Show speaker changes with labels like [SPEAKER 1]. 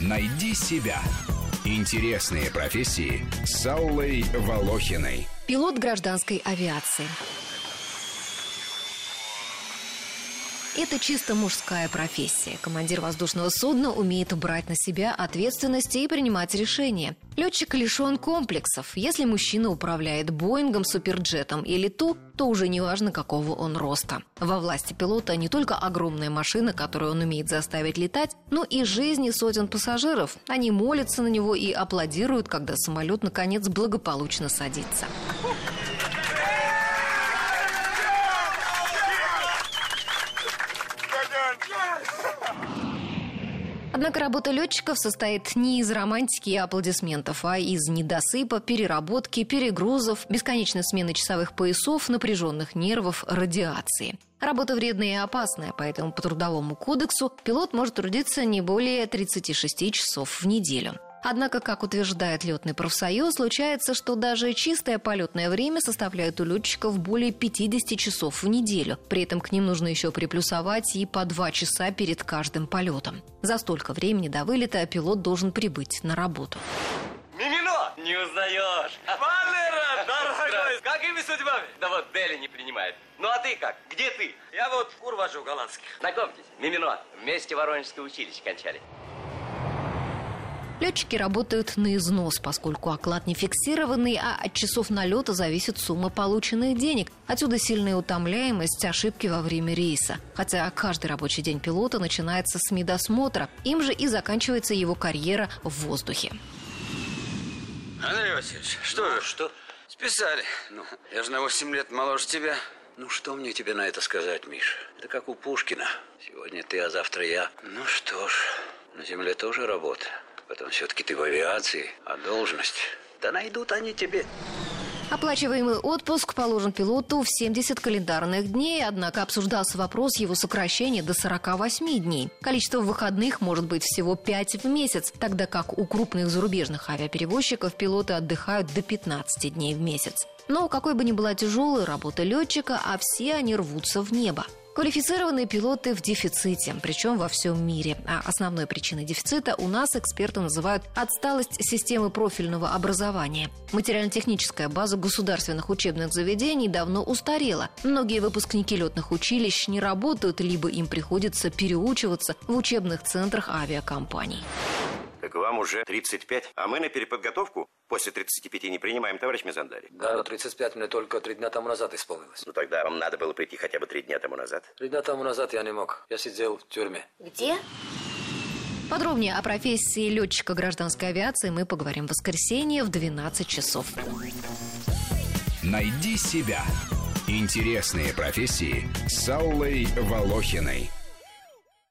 [SPEAKER 1] Найди себя. Интересные профессии с Аллой Волохиной.
[SPEAKER 2] Пилот гражданской авиации. Это чисто мужская профессия. Командир воздушного судна умеет брать на себя ответственность и принимать решения. Летчик лишен комплексов. Если мужчина управляет Боингом, Суперджетом или Ту, то уже не важно, какого он роста. Во власти пилота не только огромная машина, которую он умеет заставить летать, но и жизни сотен пассажиров. Они молятся на него и аплодируют, когда самолет наконец благополучно садится. Однако работа летчиков состоит не из романтики и аплодисментов, а из недосыпа, переработки, перегрузов, бесконечной смены часовых поясов, напряженных нервов, радиации. Работа вредная и опасная, поэтому по трудовому кодексу пилот может трудиться не более 36 часов в неделю. Однако, как утверждает летный профсоюз, случается, что даже чистое полетное время составляет у летчиков более 50 часов в неделю. При этом к ним нужно еще приплюсовать и по 2 часа перед каждым полетом. За столько времени до вылета пилот должен прибыть на работу.
[SPEAKER 3] Мимино! Не узнаешь!
[SPEAKER 4] Валера, дорогой!
[SPEAKER 3] Какими судьбами? Да вот Дели не принимает. Ну а ты как? Где ты?
[SPEAKER 4] Я вот кур вожу голландских.
[SPEAKER 3] Знакомьтесь, Мимино. Вместе Воронежское училище кончали.
[SPEAKER 2] Летчики работают на износ, поскольку оклад не фиксированный, а от часов налета зависит сумма полученных денег. Отсюда сильная утомляемость, ошибки во время рейса. Хотя каждый рабочий день пилота начинается с медосмотра. Им же и заканчивается его карьера в воздухе.
[SPEAKER 4] Андрей Васильевич, что
[SPEAKER 5] Ну, что?
[SPEAKER 4] Списали.
[SPEAKER 5] Ну.
[SPEAKER 4] Я же на 8 лет моложе тебя.
[SPEAKER 5] Ну, что мне тебе на это сказать, Миш? Это как у Пушкина. Сегодня ты, а завтра я. Ну что ж, на земле тоже работа. Потом все-таки ты в авиации, а должность... Да найдут они тебе.
[SPEAKER 2] Оплачиваемый отпуск положен пилоту в 70 календарных дней, однако обсуждался вопрос его сокращения до 48 дней. Количество выходных может быть всего 5 в месяц, тогда как у крупных зарубежных авиаперевозчиков пилоты отдыхают до 15 дней в месяц. Но какой бы ни была тяжелая работа летчика, а все они рвутся в небо. Квалифицированные пилоты в дефиците, причем во всем мире. А основной причиной дефицита у нас эксперты называют отсталость системы профильного образования. Материально-техническая база государственных учебных заведений давно устарела. Многие выпускники летных училищ не работают, либо им приходится переучиваться в учебных центрах авиакомпаний.
[SPEAKER 6] Так вам уже 35, а мы на переподготовку после 35 не принимаем, товарищ Мизандари.
[SPEAKER 7] Да, но 35 мне только три дня тому назад исполнилось.
[SPEAKER 6] Ну тогда вам надо было прийти хотя бы три дня тому назад.
[SPEAKER 7] Три дня тому назад я не мог. Я сидел в тюрьме.
[SPEAKER 2] Где? Подробнее о профессии летчика гражданской авиации мы поговорим в воскресенье в 12 часов.
[SPEAKER 1] Найди себя. Интересные профессии с Аллой Волохиной.